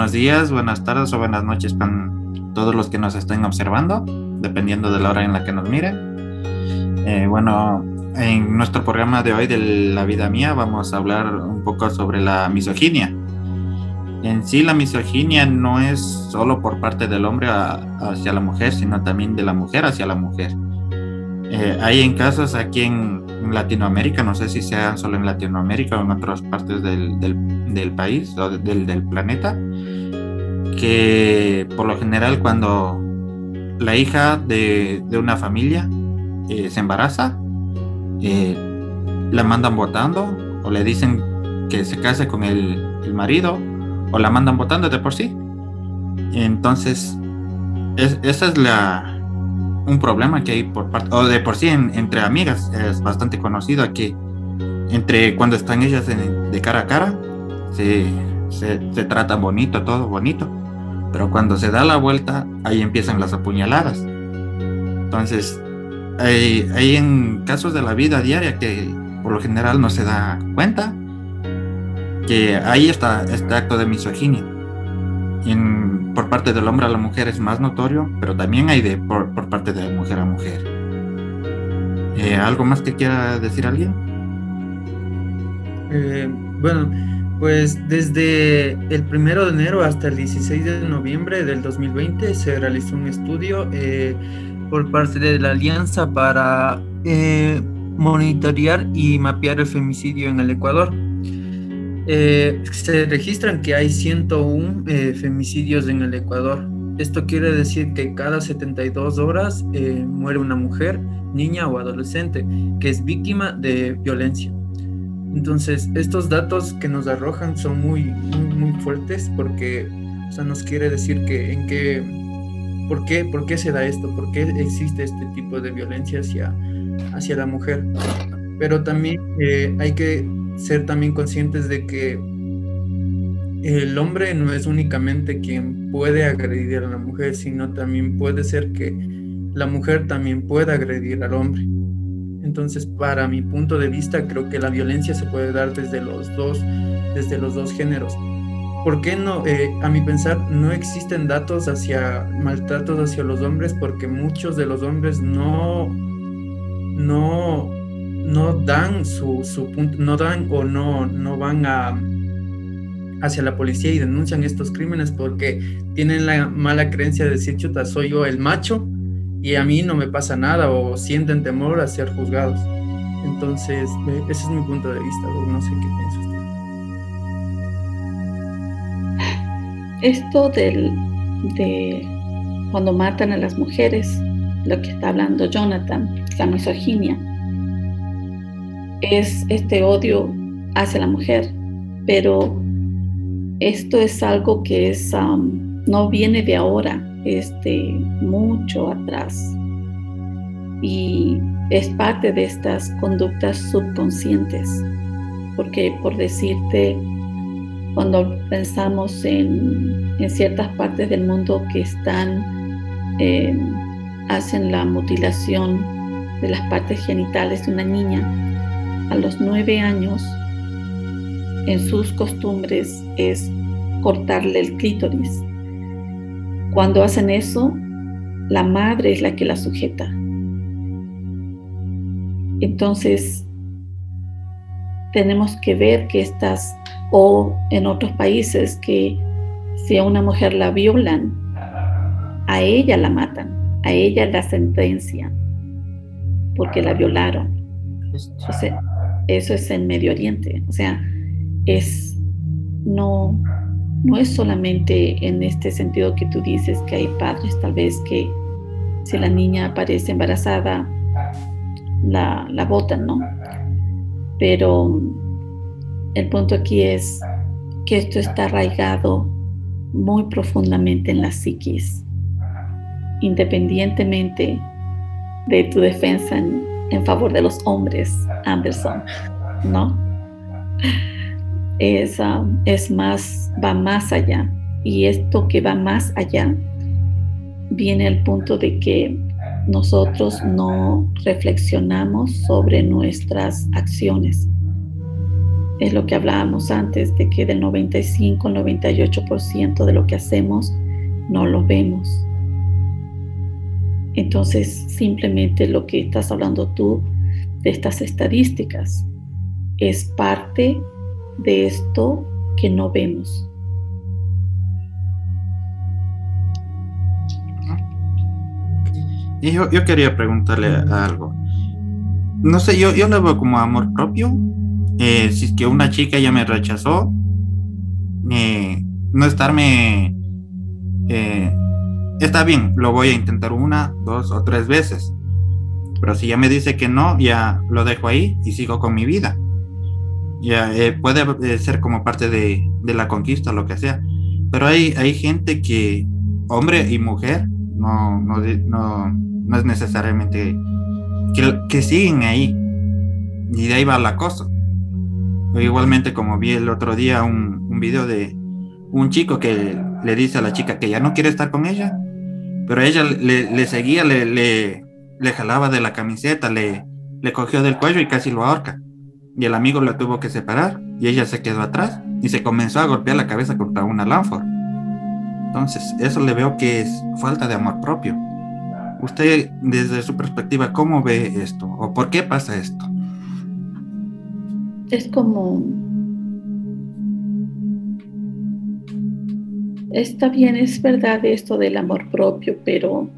buenos días, buenas tardes o buenas noches con todos los que nos estén observando, dependiendo de la hora en la que nos miren. Eh, bueno, en nuestro programa de hoy de La vida mía vamos a hablar un poco sobre la misoginia. En sí, la misoginia no es solo por parte del hombre hacia la mujer, sino también de la mujer hacia la mujer. Eh, hay en casos aquí en, Latinoamérica, no sé si sea solo en Latinoamérica o en otras partes del, del, país o del, del, planeta, que por lo general cuando la hija de, de una familia eh, se embaraza, eh, la mandan votando o le dicen que se case con el, el marido o la mandan votando de por sí. Entonces, es, esa es la un problema que hay por parte, o de por sí entre amigas, es bastante conocido aquí. Entre cuando están ellas de cara a cara, se, se, se bonito, todo bonito. Pero cuando se da la vuelta, ahí empiezan las apuñaladas. Entonces, hay, hay, en casos de la vida diaria que por lo general no se da cuenta que ahí está este acto de misoginia. En, por parte del hombre a la mujer es más notorio, pero también hay de por, por parte de mujer a mujer. Eh, ¿Algo más que quiera decir alguien? Eh, bueno, pues desde el primero de enero hasta el 16 de noviembre del 2020 se realizó un estudio eh, por parte de la Alianza para eh, monitorear y mapear el femicidio en el Ecuador. Eh, se registran que hay 101 eh, femicidios en el Ecuador. Esto quiere decir que cada 72 horas muere una mujer, niña o adolescente que es víctima de violencia. Entonces, estos datos que nos arrojan son muy, muy, muy fuertes porque o sea, nos quiere decir que en qué ¿Por qué, ¿Por qué se da esto? ¿Por qué existe este tipo de violencia hacia, hacia la mujer? Pero también eh, hay que ser también conscientes de que el hombre no es únicamente quien puede agredir a la mujer, sino también puede ser que la mujer también pueda agredir al hombre. Entonces, para mi punto de vista, creo que la violencia se puede dar desde los dos, desde los dos géneros. ¿Por qué no? Eh, a mi pensar, no existen datos hacia maltratos hacia los hombres porque muchos de los hombres no, no, no dan su, su punto, no dan o no, no van a hacia la policía y denuncian estos crímenes porque tienen la mala creencia de decir, chuta, soy yo el macho y a mí no me pasa nada o sienten temor a ser juzgados. Entonces, eh, ese es mi punto de vista, no sé qué piensas. esto del, de cuando matan a las mujeres, lo que está hablando Jonathan, la misoginia, es este odio hacia la mujer, pero esto es algo que es, um, no viene de ahora, es de mucho atrás y es parte de estas conductas subconscientes, porque por decirte, cuando pensamos en, ciertas partes del mundo que están, eh, hacen la mutilación de las partes genitales de una niña, a los nueve años, en sus costumbres es cortarle el clítoris. Cuando hacen eso, la madre es la que la sujeta. Entonces, tenemos que ver que estas o en otros países que si a una mujer la violan, a ella la matan, a ella la sentencian, porque la violaron. eso es en Medio Oriente. O sea, es no, no es solamente en este sentido que tú dices que hay padres tal vez que si la niña aparece embarazada, la, la botan, ¿no? Pero el punto aquí es que esto está arraigado muy profundamente en la psiquis, independientemente de tu defensa en, favor de los hombres, Anderson, ¿no? Es, es más, va más allá. Y esto que va más allá viene al punto de que nosotros no reflexionamos sobre nuestras acciones es lo que hablábamos antes, de que del 95 al 98% de lo que hacemos no lo vemos. Entonces, simplemente lo que estás hablando tú de estas estadísticas es parte de esto que no vemos. Y yo, quería preguntarle algo. No sé, yo, yo lo veo como amor propio. Eh, si es que una chica ya me rechazó, eh, no estarme... Eh, está bien, lo voy a intentar una, dos o tres veces. Pero si ya me dice que no, ya lo dejo ahí y sigo con mi vida. Ya puede ser como parte de, de, la conquista, lo que sea. Pero hay, hay gente que, hombre y mujer, no, no, no no es necesariamente que, siguen ahí y de ahí va la cosa. igualmente como vi el otro día un, un video de un chico que le dice a la chica que ya no quiere estar con ella, pero ella le, seguía, le, le, le, jalaba de la camiseta, le, le cogió del cuello y casi lo ahorca. Y el amigo la tuvo que separar y ella se quedó atrás y se comenzó a golpear la cabeza contra una lámpara. Entonces, eso le veo que es falta de amor propio. Usted, desde su perspectiva, ¿cómo ve esto? ¿O por qué pasa esto? Es como... Está bien, es verdad esto del amor propio, pero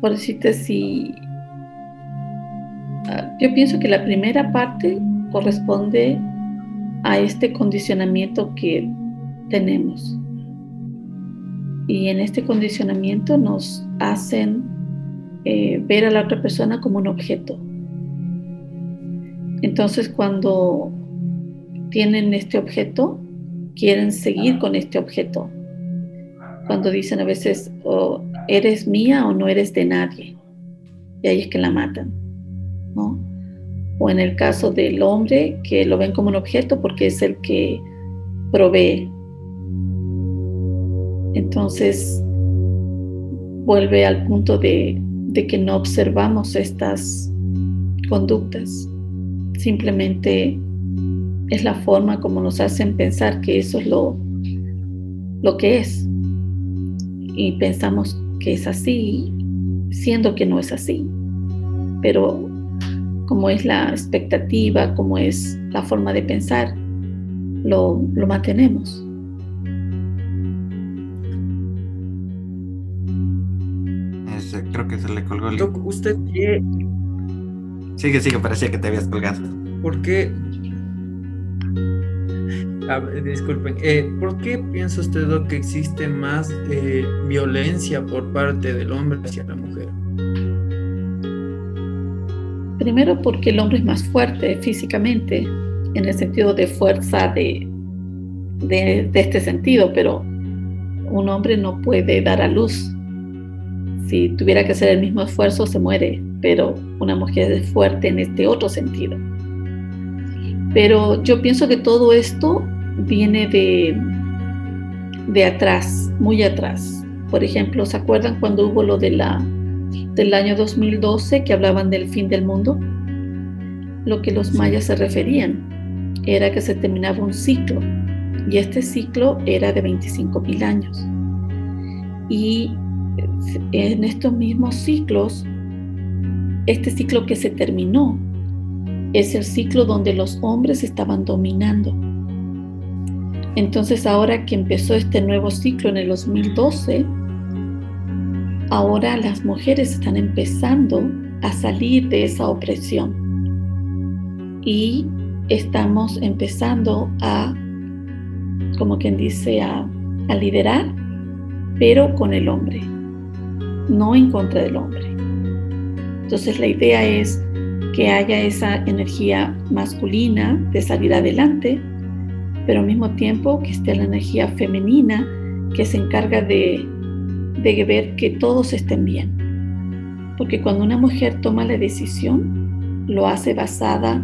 por decirte si... Ah, yo pienso que la primera parte corresponde a este condicionamiento que tenemos y en este condicionamiento nos hacen eh, ver a la otra persona como un objeto. Entonces cuando tienen este objeto, quieren seguir con este objeto. Cuando dicen a veces, oh, eres mía o no eres de nadie. Y ahí es que la matan. O en el caso del hombre, que lo ven como un objeto porque es el que provee, entonces vuelve al punto de, que no observamos estas conductas. Simplemente es la forma como nos hacen pensar que eso es lo, lo que es. Y pensamos que es así, siendo que no es así. Pero como es la expectativa, como es la forma de pensar, lo, lo mantenemos. creo que se le colgó el. ¿usted qué? Sigue, sigue, parecía que te habías colgado. ¿Por qué? disculpen, eh, ¿por qué piensa usted que existe más eh, violencia por parte del hombre hacia la mujer? Primero porque el hombre es más fuerte físicamente, en el sentido de fuerza de, de, este sentido, pero un hombre no puede dar a luz si tuviera que hacer el mismo esfuerzo se muere, pero una mujer es fuerte en este otro sentido. Pero yo pienso que todo esto viene de, de atrás, muy atrás. Por ejemplo, ¿se acuerdan cuando hubo lo de la, del año 2012 que hablaban del fin del mundo? Lo que los mayas se referían era que se terminaba un ciclo y este ciclo era de 25 mil años. Y en estos mismos ciclos, este ciclo que se terminó es el ciclo donde los hombres estaban dominando. Entonces ahora que empezó este nuevo ciclo en el 2012, ahora las mujeres están empezando a salir de esa opresión y estamos empezando a, como quien dice, a, liderar, pero con el hombre no en contra del hombre. Entonces la idea es que haya esa energía masculina de salir adelante, pero al mismo tiempo que esté la energía femenina que se encarga de, de ver que todos estén bien. Porque cuando una mujer toma la decisión, lo hace basada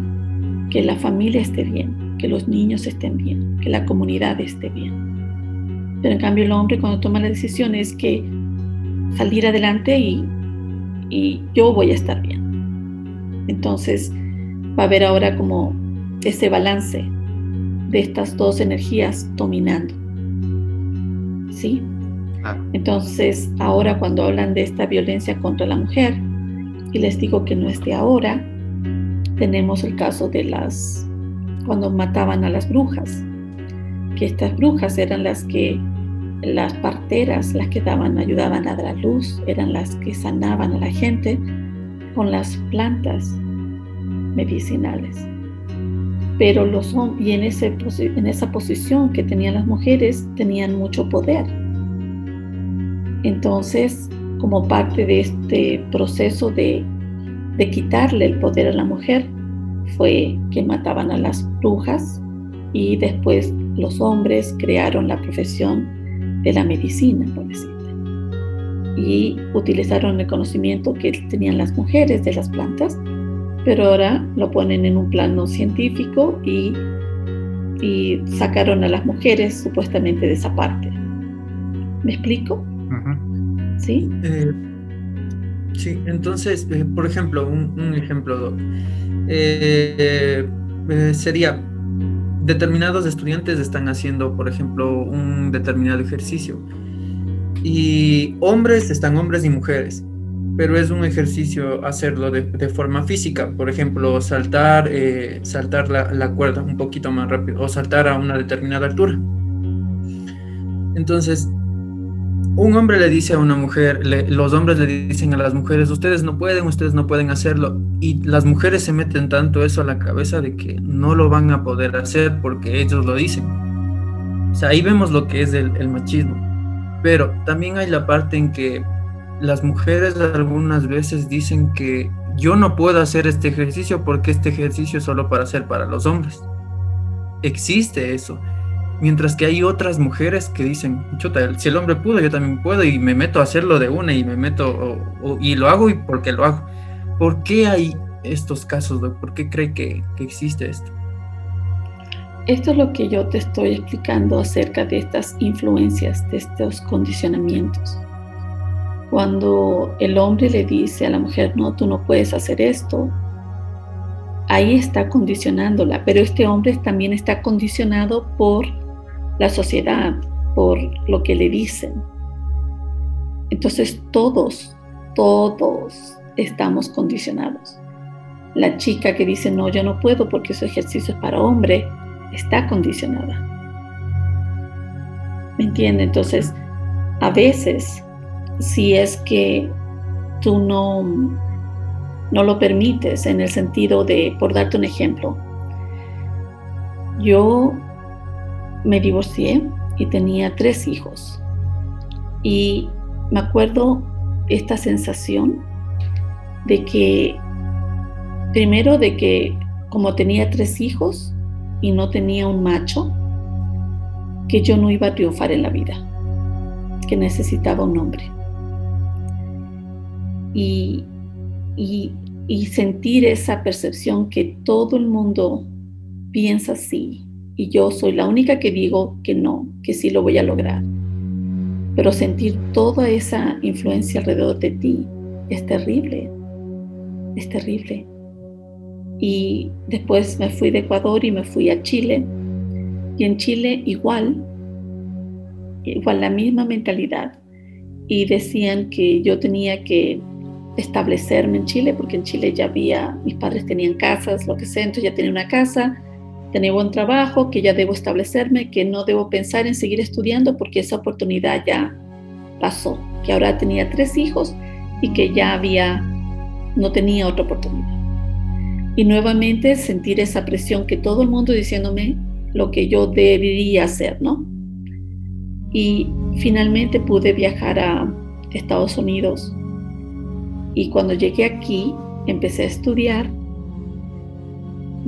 que la familia esté bien, que los niños estén bien, que la comunidad esté bien. Pero en cambio el hombre cuando toma la decisión es que salir adelante y, y yo voy a estar bien. Entonces va a haber ahora como ese balance de estas dos energías dominando. ¿Sí? Entonces, ahora cuando hablan de esta violencia contra la mujer, y les digo que no es de ahora, tenemos el caso de las, cuando mataban a las brujas, que estas brujas eran las que, las parteras, las que daban, ayudaban a dar luz, eran las que sanaban a la gente con las plantas medicinales. Pero los y en, ese, en esa posición que tenían las mujeres tenían mucho poder. Entonces, como parte de este proceso de, quitarle el poder a la mujer, fue que mataban a las brujas y después los hombres crearon la profesión de la medicina, por decirlo. Y utilizaron el conocimiento que tenían las mujeres de las plantas, pero ahora lo ponen en un plano científico y, y sacaron a las mujeres supuestamente de esa parte. ¿Me explico? ¿Sí? Eh, sí, entonces, eh, por ejemplo, un, ejemplo eh, sería, determinados estudiantes están haciendo, por ejemplo, un determinado ejercicio y hombres están hombres y mujeres, pero es un ejercicio hacerlo de, forma física, por ejemplo, saltar, saltar la, la cuerda un poquito más rápido o saltar a una determinada altura. Entonces, un hombre le dice a una mujer, los hombres le dicen a las mujeres, ustedes no pueden, ustedes no pueden hacerlo. Y las mujeres se meten tanto eso a la cabeza de que no lo van a poder hacer porque ellos lo dicen. O sea, ahí vemos lo que es el, machismo. Pero también hay la parte en que las mujeres algunas veces dicen que yo no puedo hacer este ejercicio porque este ejercicio es solo para hacer para los hombres. Existe eso. Mientras que hay otras mujeres que dicen, chuta, si el hombre pudo, yo también puedo y me meto a hacerlo de una y me meto y lo hago y porque lo hago. ¿Por qué hay estos casos? ¿Por qué cree que, que existe esto? Esto es lo que yo te estoy explicando acerca de estas influencias, de estos condicionamientos. Cuando el hombre le dice a la mujer, no, tú no puedes hacer esto, ahí está condicionándola, pero este hombre también está condicionado por la sociedad, por lo que le dicen. Entonces todos, todos estamos condicionados. La chica que dice, no, yo no puedo porque ese ejercicio es para hombre, está condicionada. ¿Me entiende? Entonces, a veces, si es que tú no, no lo permites en el sentido de, por darte un ejemplo, yo me divorcié y tenía tres hijos. Y me acuerdo esta sensación de que, primero de que como tenía tres hijos y no tenía un macho, que yo no iba a triunfar en la vida, que necesitaba un hombre. Y, y, y sentir esa percepción que todo el mundo piensa así, y yo soy la única que digo que no, que sí lo voy a lograr. Pero sentir toda esa influencia alrededor de ti es terrible, es terrible. Y después me fui de Ecuador y me fui a Chile. Y en Chile igual, igual la misma mentalidad. Y decían que yo tenía que establecerme en Chile, porque en Chile ya había, mis padres tenían casas, lo que sea, entonces ya tenía una casa, tener buen trabajo, que ya debo establecerme, que no debo pensar en seguir estudiando porque esa oportunidad ya pasó, que ahora tenía tres hijos y que ya había, no tenía otra oportunidad. Y nuevamente sentir esa presión que todo el mundo diciéndome lo que yo debería hacer, ¿no? Y finalmente pude viajar a Estados Unidos. Y cuando llegué aquí, empecé a estudiar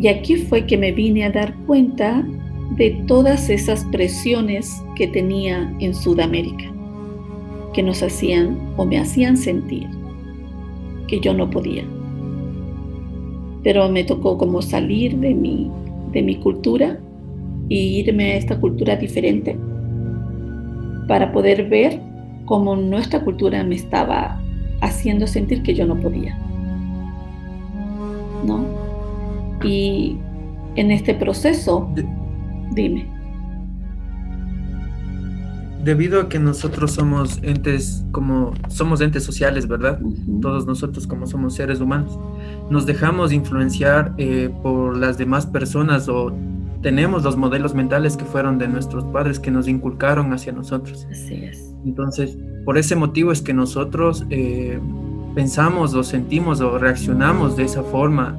y aquí fue que me vine a dar cuenta de todas esas presiones que tenía en Sudamérica, que nos hacían o me hacían sentir que yo no podía. Pero me tocó como salir de mi, de mi cultura e irme a esta cultura diferente para poder ver cómo nuestra cultura me estaba haciendo sentir que yo no podía. ¿No? Y, en este proceso, dime. Debido a que nosotros somos entes como somos entes sociales, ¿verdad? Todos nosotros como somos seres humanos, nos dejamos influenciar eh, por las demás personas o tenemos los modelos mentales que fueron de nuestros padres que nos inculcaron hacia nosotros. Así es. Entonces, por ese motivo es que nosotros eh, pensamos o sentimos o reaccionamos de esa forma,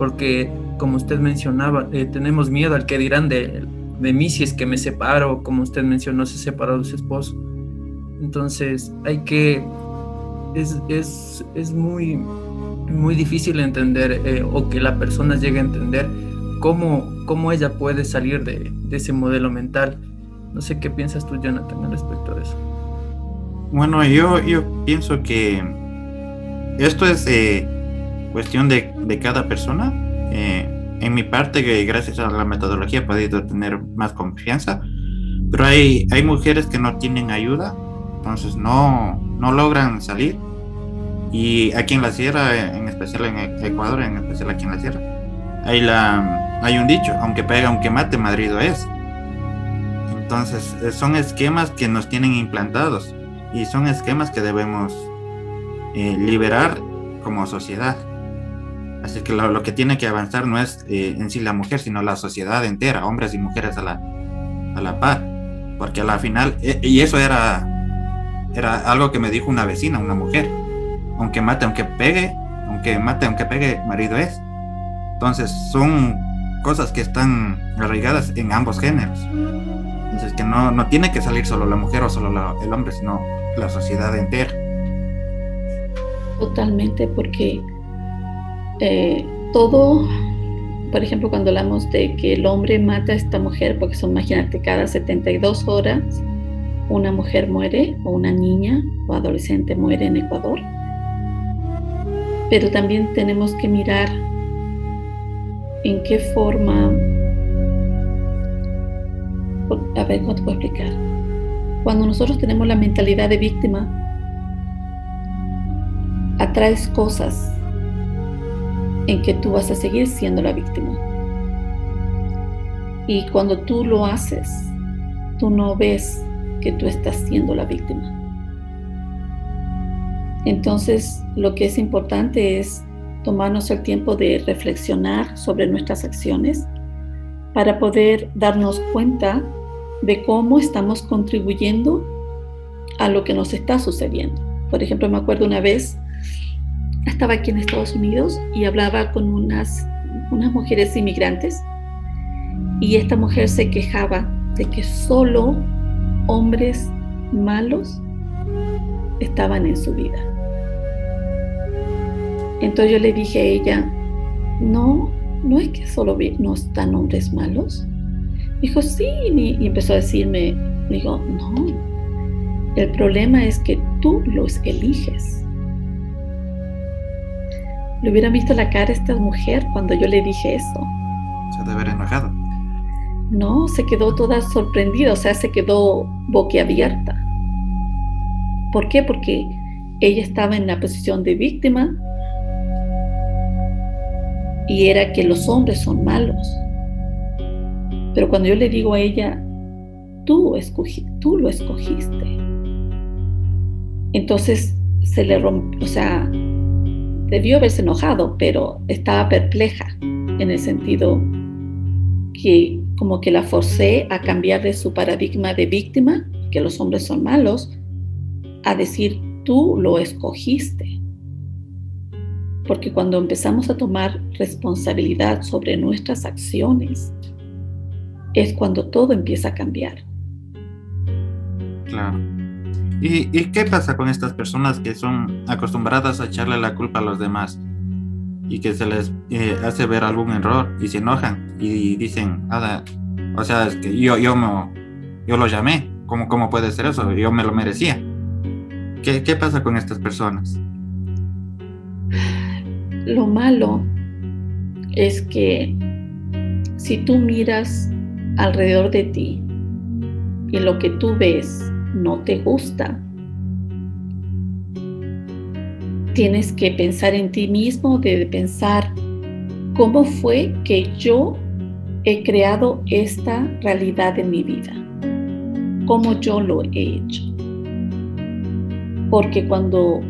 porque como usted mencionaba, eh, tenemos miedo al que dirán de, de mí si es que me separo, como usted mencionó, se separó de su esposo. Entonces, hay que, es, es, es muy, muy difícil entender eh, o que la persona llegue a entender cómo, cómo ella puede salir de, de ese modelo mental. No sé qué piensas tú, Jonathan, al respecto de eso. Bueno, yo, yo pienso que esto es eh, cuestión de, de, cada persona. Eh, en mi parte, gracias a la metodología he podido tener más confianza, pero hay, hay mujeres que no tienen ayuda, entonces no, no logran salir. Y aquí en la sierra, en especial en Ecuador, en especial aquí en la sierra, hay, la, hay un dicho, aunque pega, aunque mate, madrido es. Entonces, son esquemas que nos tienen implantados y son esquemas que debemos eh, liberar como sociedad. Así que lo, que tiene que avanzar no es eh, en sí la mujer, sino la sociedad entera, hombres y mujeres a la, a la par. Porque a la final, eh, y eso era, era algo que me dijo una vecina, una mujer, aunque mate, aunque pegue, aunque mate, aunque pegue, marido es. Entonces son cosas que están arraigadas en ambos géneros. Entonces que no, no tiene que salir solo la mujer o solo el hombre, sino la sociedad entera. Totalmente, porque eh, todo, por ejemplo, cuando hablamos de que el hombre mata a esta mujer, porque son, imagínate, cada 72 horas una mujer muere o una niña o adolescente muere en Ecuador. Pero también tenemos que mirar en qué forma, a ver cómo te puedo explicar. Cuando nosotros tenemos la mentalidad de víctima, atraes cosas en que tú vas a seguir siendo la víctima. Y cuando tú lo haces, tú no ves que tú estás siendo la víctima. Entonces, lo que es importante es tomarnos el tiempo de reflexionar sobre nuestras acciones para poder darnos cuenta de cómo estamos contribuyendo a lo que nos está sucediendo. Por ejemplo, me acuerdo una vez estaba aquí en Estados Unidos y hablaba con unas, unas mujeres inmigrantes y esta mujer se quejaba de que solo hombres malos estaban en su vida. Entonces yo le dije a ella, no, no es que solo no están hombres malos. Dijo, sí, y empezó a decirme, digo, no, el problema es que tú los eliges. Le hubiera visto la cara a esta mujer cuando yo le dije eso. Se debe haber enojado. No, se quedó toda sorprendida, o sea, se quedó boquiabierta. ¿Por qué? Porque ella estaba en la posición de víctima y era que los hombres son malos. Pero cuando yo le digo a ella, tú, escogí, tú lo escogiste, entonces se le rompió, o sea, debió haberse enojado, pero estaba perpleja en el sentido que como que la forcé a cambiar de su paradigma de víctima, que los hombres son malos, a decir, tú lo escogiste. Porque cuando empezamos a tomar responsabilidad sobre nuestras acciones, es cuando todo empieza a cambiar. Claro. ¿Y, qué pasa con estas personas que son acostumbradas a echarle la culpa a los demás y que se les eh, hace ver algún error y se enojan y dicen, o sea, es que yo, yo, yo lo llamé, ¿Cómo, ¿cómo puede ser eso? Yo me lo merecía. ¿Qué, ¿Qué pasa con estas personas? Lo malo es que si tú miras alrededor de ti y lo que tú ves no te gusta. Tienes que pensar en ti mismo, de pensar cómo fue que yo he creado esta realidad en mi vida, como yo lo he hecho. Porque cuando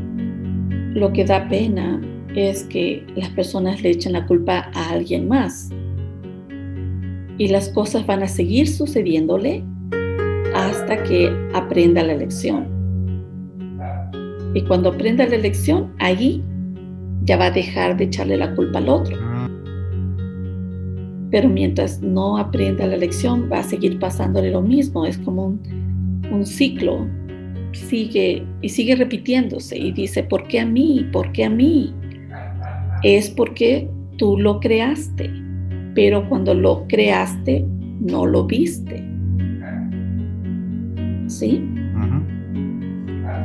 lo que da pena es que las personas le echen la culpa a alguien más y las cosas van a seguir sucediéndole hasta que aprenda la lección. Y cuando aprenda la lección, ahí ya va a dejar de echarle la culpa al otro. Pero mientras no aprenda la lección, va a seguir pasándole lo mismo. Es como un, ciclo. Sigue y sigue repitiéndose y dice, ¿por qué a mí? ¿Por qué a mí? Es porque tú lo creaste, pero cuando lo creaste, no lo viste. ¿Sí?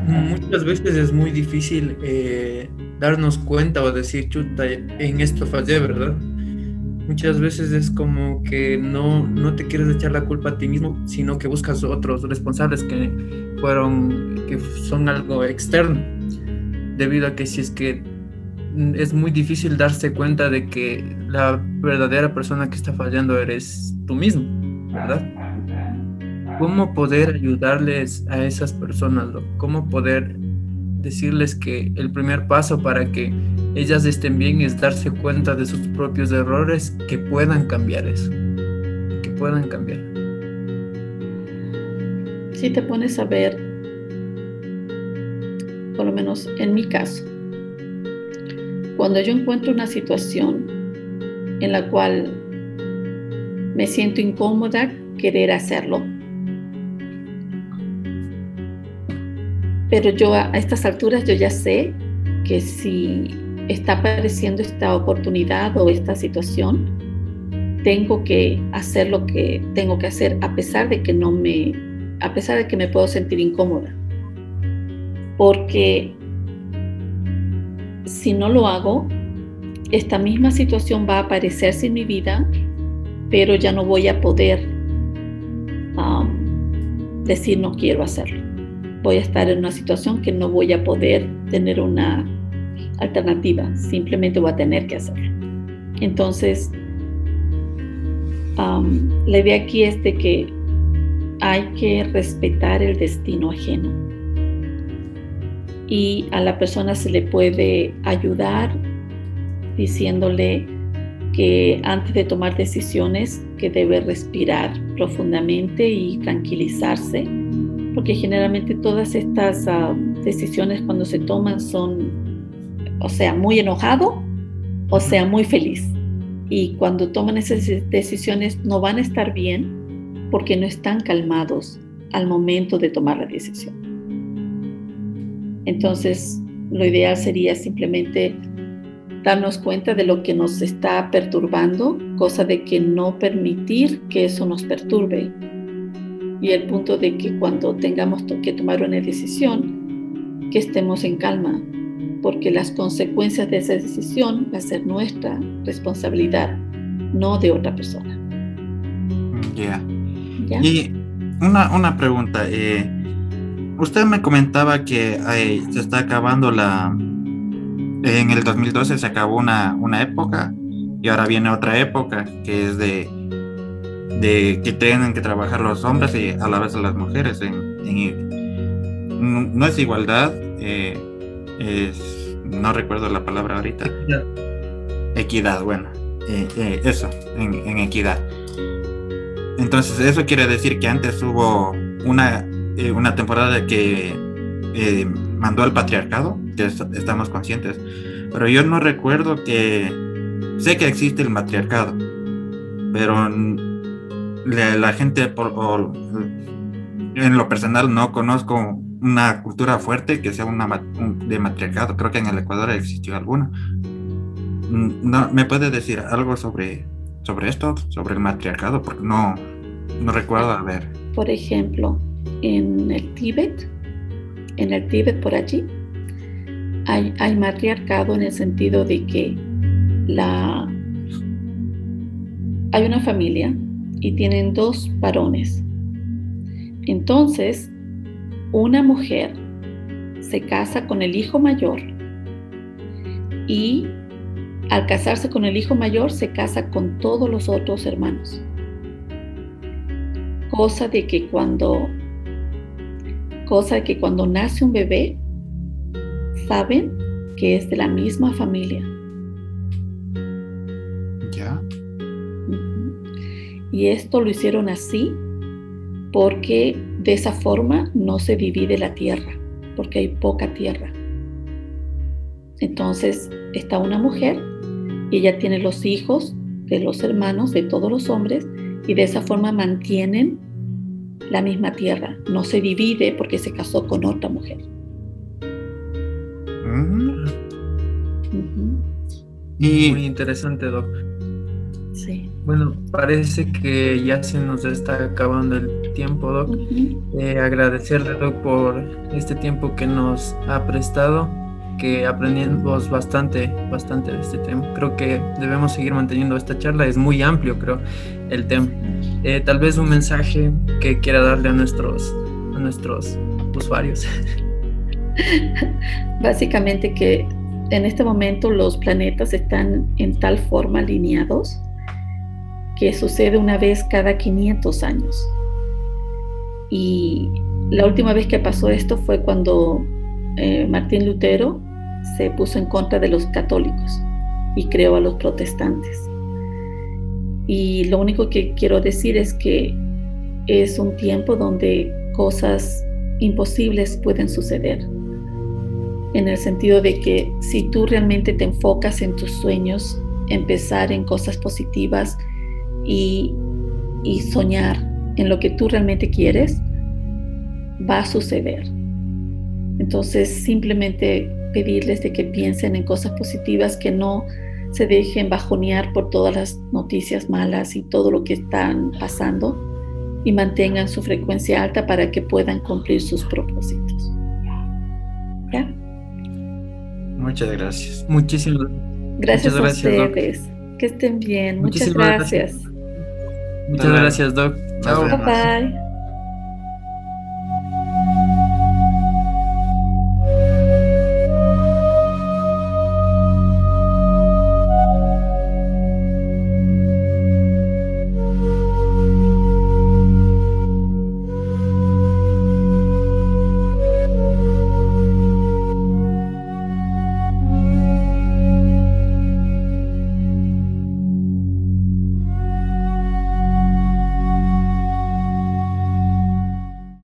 Muchas veces es muy difícil eh, darnos cuenta o decir, chuta, en esto fallé, ¿verdad? Muchas veces es como que no, no te quieres echar la culpa a ti mismo, sino que buscas otros responsables que fueron, que son algo externo. Debido a que si es que es muy difícil darse cuenta de que la verdadera persona que está fallando eres tú mismo, ¿verdad? ¿Cómo poder ayudarles a esas personas? ¿Cómo poder decirles que el primer paso para que ellas estén bien es darse cuenta de sus propios errores, que puedan cambiar eso, que puedan cambiar. Si te pones a ver, por lo menos en mi caso, cuando yo encuentro una situación en la cual me siento incómoda querer hacerlo, pero yo a estas alturas yo ya sé que si está apareciendo esta oportunidad o esta situación, tengo que hacer lo que tengo que hacer a pesar de que no me, a pesar de que me puedo sentir incómoda. Porque si no lo hago, esta misma situación va a aparecerse en mi vida, pero ya no voy a poder um, decir no quiero hacerlo. Voy a estar en una situación que no voy a poder tener una alternativa, simplemente voy a tener que hacerlo. Entonces, la idea aquí es de que hay que respetar el destino ajeno y a la persona se le puede ayudar diciéndole que antes de tomar decisiones que debe respirar profundamente y tranquilizarse, porque generalmente todas estas decisiones cuando se toman son o sea, muy enojado o sea muy feliz. Y cuando toman esas decisiones no van a estar bien porque no están calmados al momento de tomar la decisión. Entonces, lo ideal sería simplemente darnos cuenta de lo que nos está perturbando, cosa de que no permitir que eso nos perturbe. Y el punto de que cuando tengamos que tomar una decisión, que estemos en calma, porque las consecuencias de esa decisión va a ser nuestra responsabilidad, no de otra persona. Ya. Y una, una pregunta. Eh, usted me comentaba que se está acabando la... En el 2012 se acabó una, una época y ahora viene otra época que es de, de que tienen que trabajar los hombres y a la vez las mujeres. En, no es igualdad, eh, es, no recuerdo la palabra ahorita. Equidad, bueno, eh, eh, eso, en, equidad. Entonces, eso quiere decir que antes hubo una, una temporada que mandó al patriarcado, que estamos conscientes, pero yo no recuerdo que, sé que existe el matriarcado, pero la, gente, por, en lo personal, no conozco una cultura fuerte que sea una de matriarcado. Creo que en el Ecuador existió alguna. Mm, no, ¿Me puede decir algo sobre, sobre esto, sobre el matriarcado? Porque no, no recuerdo haber. Por ejemplo, en el Tíbet, en el Tíbet por allí, hay, hay matriarcado en el sentido de que la, hay una familia y tienen dos varones. Entonces, una mujer se casa con el hijo mayor y al casarse con el hijo mayor se casa con todos los otros hermanos. Cosa de que cuando cosa de que cuando nace un bebé saben que es de la misma familia. Ya. Y esto lo hicieron así porque de esa forma no se divide la tierra, porque hay poca tierra. Entonces está una mujer y ella tiene los hijos de los hermanos de todos los hombres y de esa forma mantienen la misma tierra. No se divide porque se casó con otra mujer. Mm. Y Muy interesante, Doc. Sí. Bueno, parece que ya se nos está acabando el tiempo, Doc. Eh, agradecerle, Doc, por este tiempo que nos ha prestado, que aprendimos bastante, bastante de este tema. Creo que debemos seguir manteniendo esta charla, es muy amplio, creo, el tema. Eh, tal vez un mensaje que quiera darle a nuestros, a nuestros usuarios. Básicamente que en este momento los planetas están en tal forma alineados que sucede una vez cada 500 años. Y la última vez que pasó esto fue cuando eh, Martín Lutero se puso en contra de los católicos y creó a los protestantes. Y lo único que quiero decir es que es un tiempo donde cosas imposibles pueden suceder en el sentido de que si tú realmente te enfocas en tus sueños, empezar en cosas positivas y, y soñar en lo que tú realmente quieres, va a suceder. Entonces simplemente pedirles de que piensen en cosas positivas, que no se dejen bajonear por todas las noticias malas y todo lo que están pasando y mantengan su frecuencia alta para que puedan cumplir sus propósitos. ¿Ya? muchas gracias. Muchísimas Gracias, Muchas gracias, a Doc. ustedes. Que estén bien. Muchas gracias. Muchas gracias, Doc. Nos Chao. vemos. Bye bye.